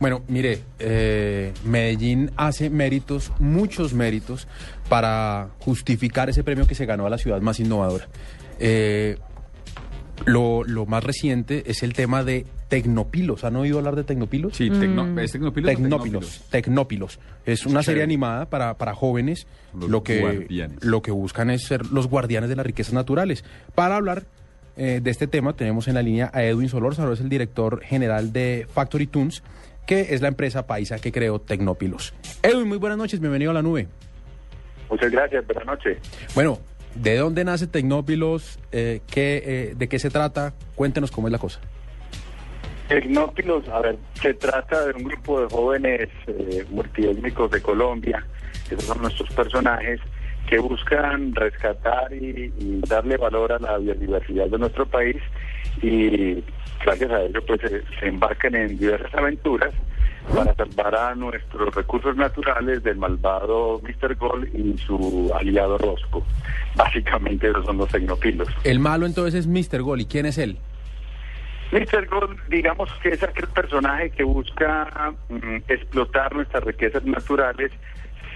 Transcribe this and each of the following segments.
Bueno, mire, eh, Medellín hace méritos, muchos méritos, para justificar ese premio que se ganó a la ciudad más innovadora. Eh, lo, lo más reciente es el tema de Tecnopilos. ¿Han oído hablar de Tecnopilos? Sí, tecno- ¿es Tecnopilos o Tecnópilos. Tecnópilos. Es una serie animada para, para jóvenes. Los lo que, guardianes. lo que buscan es ser los guardianes de las riquezas naturales. Para hablar eh, de este tema tenemos en la línea a Edwin Solórzano, es el director general de Factory Tunes, que es la empresa paisa que creó Tecnópilos. Edwin, muy buenas noches, bienvenido a la nube. Muchas gracias, buenas noches. Bueno, ¿de dónde nace Tecnópilos? Eh, ¿qué, eh, ¿De qué se trata? Cuéntenos cómo es la cosa. Tecnópilos, a ver, se trata de un grupo de jóvenes eh, multiétnicos de Colombia, que son nuestros personajes, que buscan rescatar y, y darle valor a la biodiversidad de nuestro país y gracias a ello pues se, se embarcan en diversas aventuras para salvar a nuestros recursos naturales del malvado Mr. Gold y su aliado Rosco. Básicamente esos son los tecnopilos. El malo entonces es Mr. Gol. ¿Y quién es él? Mr. Gold, digamos que es aquel personaje que busca mm, explotar nuestras riquezas naturales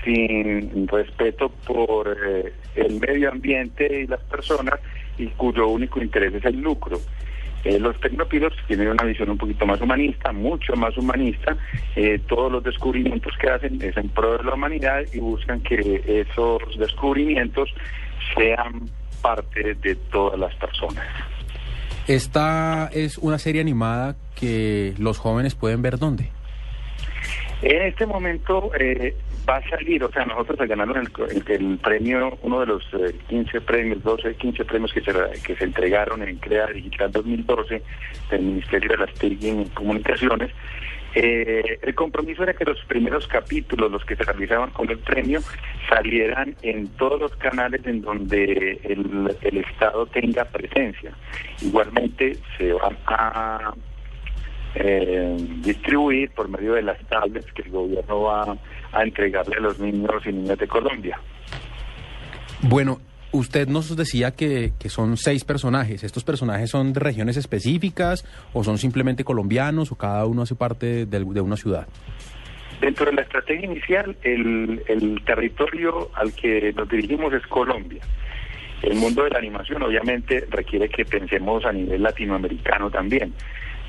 sin respeto por eh, el medio ambiente y las personas y cuyo único interés es el lucro. Eh, los tecnopilos tienen una visión un poquito más humanista, mucho más humanista. Eh, todos los descubrimientos que hacen es en pro de la humanidad y buscan que esos descubrimientos sean parte de todas las personas. Esta es una serie animada que los jóvenes pueden ver dónde. En este momento eh, va a salir, o sea, nosotros se ganaron el, premio, uno de los eh, 15 premios, 12, 15 premios que se, que se entregaron en CREA Digital 2012 del Ministerio de las TIC y Comunicaciones. Eh, el compromiso era que los primeros capítulos, los que se realizaban con el premio, salieran en todos los canales en donde el, el Estado tenga presencia. Igualmente se van a eh, distribuir por medio de las tablets que el gobierno va a entregarle a los niños y niñas de Colombia. Bueno, usted nos decía que, que son seis personajes. ¿Estos personajes son de regiones específicas o son simplemente colombianos o cada uno hace parte de una ciudad? Dentro de la estrategia inicial, el, el territorio al que nos dirigimos es Colombia. El mundo de la animación obviamente requiere que pensemos a nivel latinoamericano también,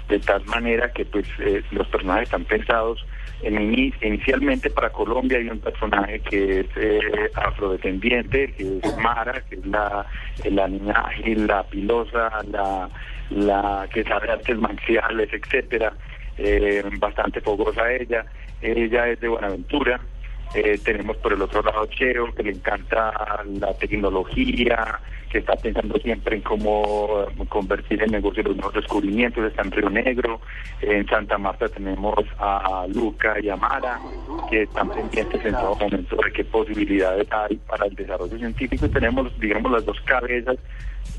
de tal manera que pues eh, los personajes están pensados en ini- inicialmente para Colombia hay un personaje que es eh, afrodescendiente, que es Mara, que es la, la niña ágil, la pilosa, la, la que sabe artes marciales, etcétera, eh, bastante fogosa ella, ella es de Buenaventura, eh, tenemos por el otro lado Cheo, que le encanta la tecnología, que está pensando siempre en cómo convertir el negocio en los nuevos descubrimientos. Está en Río Negro. en Santa Marta tenemos a Luca y a Mara, que están pendientes en todo momento de qué posibilidades hay para el desarrollo científico. Y tenemos, digamos, las dos cabezas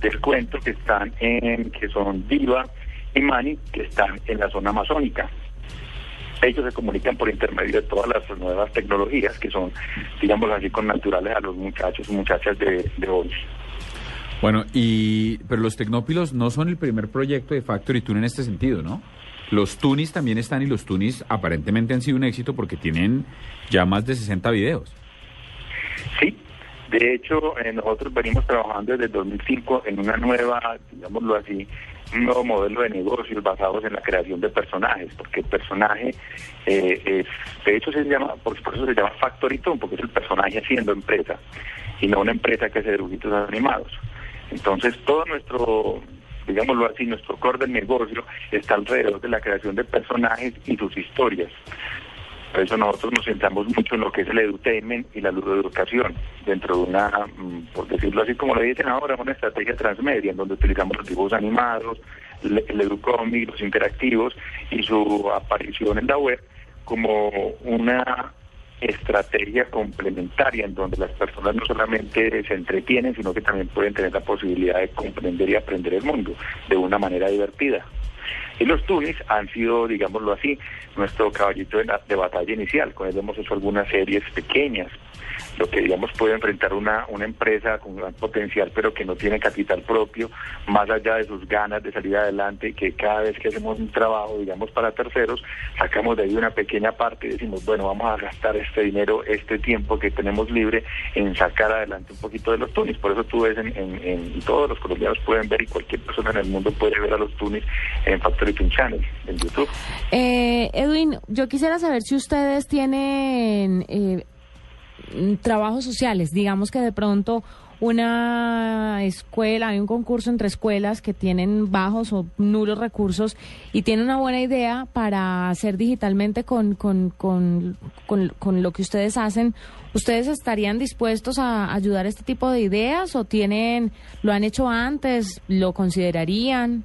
del cuento que están en, que son Diva y Mani, que están en la zona amazónica ellos se comunican por intermedio de todas las nuevas tecnologías que son, digamos así, con naturales a los muchachos y muchachas de, de hoy. Bueno, y pero los tecnópilos no son el primer proyecto de Factory Tune en este sentido, ¿no? Los Tunis también están y los Tunis aparentemente han sido un éxito porque tienen ya más de 60 videos. Sí, de hecho, eh, nosotros venimos trabajando desde el 2005 en una nueva, digámoslo así, un nuevo modelo de negocios basados en la creación de personajes, porque el personaje, eh, es, de hecho se llama, por, eso se llama Factory Tune, porque es el personaje haciendo empresa, y no una empresa que hace dibujitos animados. Entonces, todo nuestro, digámoslo así, nuestro core del negocio está alrededor de la creación de personajes y sus historias. Por eso nosotros nos centramos mucho en lo que es el edutainment y la ludoeducación, dentro de una, mm, por decirlo así como lo dicen ahora, una estrategia transmedia, en donde utilizamos los dibujos animados, el, educomic, los interactivos y su aparición en la web como una estrategia complementaria en donde las personas no solamente se entretienen, sino que también pueden tener la posibilidad de comprender y aprender el mundo de una manera divertida. Y los tunis han sido, digámoslo así, nuestro caballito de, batalla inicial. Con él hemos hecho algunas series pequeñas, lo que digamos puede enfrentar una, una empresa con gran potencial pero que no tiene capital propio, más allá de sus ganas de salir adelante que cada vez que hacemos un trabajo, digamos, para terceros, sacamos de ahí una pequeña parte y decimos, bueno, vamos a gastar este dinero, este tiempo que tenemos libre en sacar adelante un poquito de los tunis. Por eso tú ves en, en, todos los colombianos pueden ver y cualquier persona en el mundo puede ver a los tunis en Factory Tune Channel, en YouTube. Eh, Edwin, yo quisiera saber si ustedes tienen eh, trabajos sociales, digamos que de pronto una escuela, hay un concurso entre escuelas que tienen bajos o nulos recursos y tienen una buena idea para hacer digitalmente con, con, con, con, con lo que ustedes hacen. ¿Ustedes estarían dispuestos a ayudar a este tipo de ideas o tienen, lo han hecho antes, lo considerarían?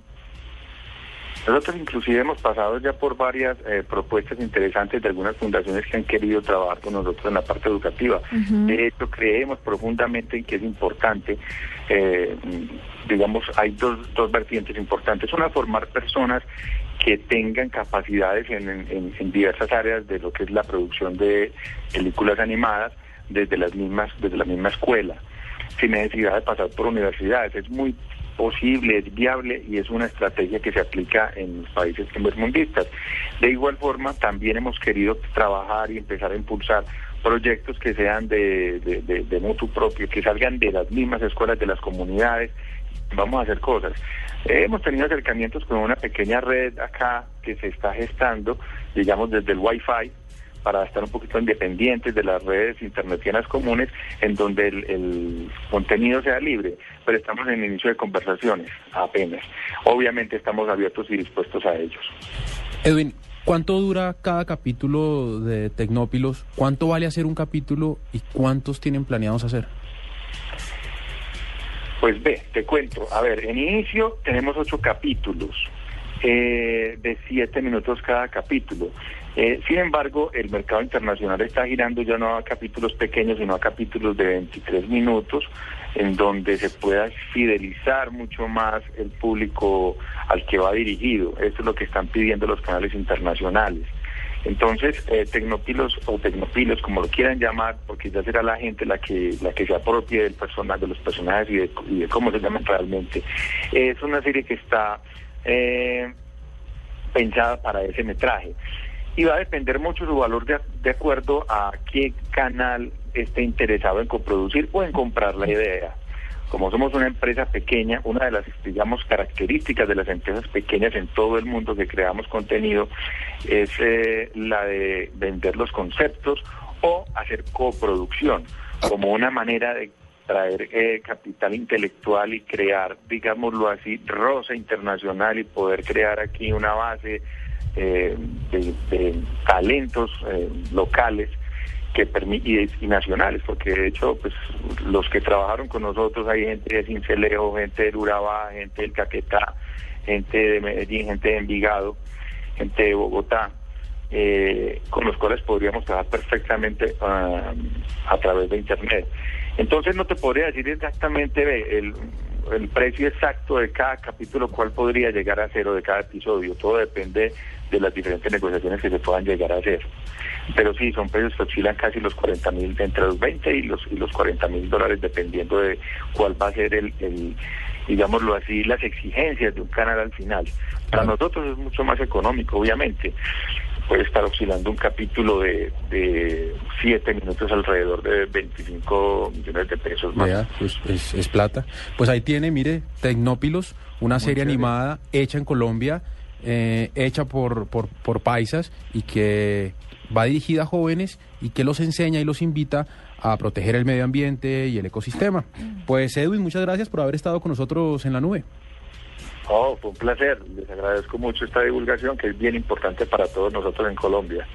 Nosotros inclusive hemos pasado ya por varias eh, propuestas interesantes de algunas fundaciones que han querido trabajar con nosotros en la parte educativa. De hecho, creemos profundamente en que es importante, eh, digamos, hay dos, dos vertientes importantes. Una, formar personas que tengan capacidades en, en, en diversas áreas de lo que es la producción de películas animadas desde las mismas, desde la misma escuela, sin necesidad de pasar por universidades. Es muy posible, es viable y es una estrategia que se aplica en los países primermundistas. De igual forma, también hemos querido trabajar y empezar a impulsar proyectos que sean de, de, propio, que salgan de las mismas escuelas, de las comunidades. Vamos a hacer cosas. Eh, hemos tenido acercamientos con una pequeña red acá que se está gestando, digamos, desde el Wi-Fi, para estar un poquito independientes de las redes internetianas comunes en donde el, el, contenido sea libre, pero estamos en el inicio de conversaciones apenas. Obviamente estamos abiertos y dispuestos a ellos. Edwin, ¿cuánto dura cada capítulo de Tecnópilos? ¿Cuánto vale hacer un capítulo y cuántos tienen planeados hacer? Pues ve, te cuento. A ver, en inicio tenemos ocho capítulos eh, de siete minutos cada capítulo. Eh, sin embargo, el mercado internacional está girando ya no a capítulos pequeños, sino a capítulos de 23 minutos, en donde se pueda fidelizar mucho más el público al que va dirigido. Esto es lo que están pidiendo los canales internacionales. Entonces, eh, Tecnopilos o Tecnopilos, como lo quieran llamar, porque ya será la gente la que la que se apropie del personaje, de los personajes y de, y de cómo se llaman realmente. Es una serie que está eh, pensada para ese metraje y va a depender mucho su valor de, de, acuerdo a qué canal esté interesado en coproducir o en comprar la idea. Como somos una empresa pequeña, una de las, digamos, características de las empresas pequeñas en todo el mundo que creamos contenido es eh, la de vender los conceptos o hacer coproducción como una manera de traer eh, capital intelectual y crear, digámoslo así, rosa internacional y poder crear aquí una base eh, de, talentos eh, locales que y, y, nacionales, porque de hecho, pues los que trabajaron con nosotros hay gente de Cincelejo, gente del Urabá, gente del Caquetá, gente de Medellín, gente de Envigado, gente de Bogotá, eh, con los cuales podríamos trabajar perfectamente uh, a través de Internet. Entonces no te podría decir exactamente el, el precio exacto de cada capítulo, cuál podría llegar a ser o de cada episodio. Todo depende de las diferentes negociaciones que se puedan llegar a hacer. Pero sí, son precios que oscilan casi los 40 mil, entre los 20 y los, y los 40 mil dólares, dependiendo de cuál va a ser el, el, digámoslo así, las exigencias de un canal al final. Para nosotros es mucho más económico, obviamente. Puede estar oscilando un capítulo de, de siete minutos alrededor de 25 millones de pesos más. Vea, pues es, es, plata. Pues ahí tiene, mire, Tecnópilos, una Muy serie chévere. animada hecha en Colombia, eh, hecha por, por, por paisas y que va dirigida a jóvenes y que los enseña y los invita a proteger el medio ambiente y el ecosistema. Pues Edwin, muchas gracias por haber estado con nosotros en la nube. Oh, fue un placer. Les agradezco mucho esta divulgación que es bien importante para todos nosotros en Colombia.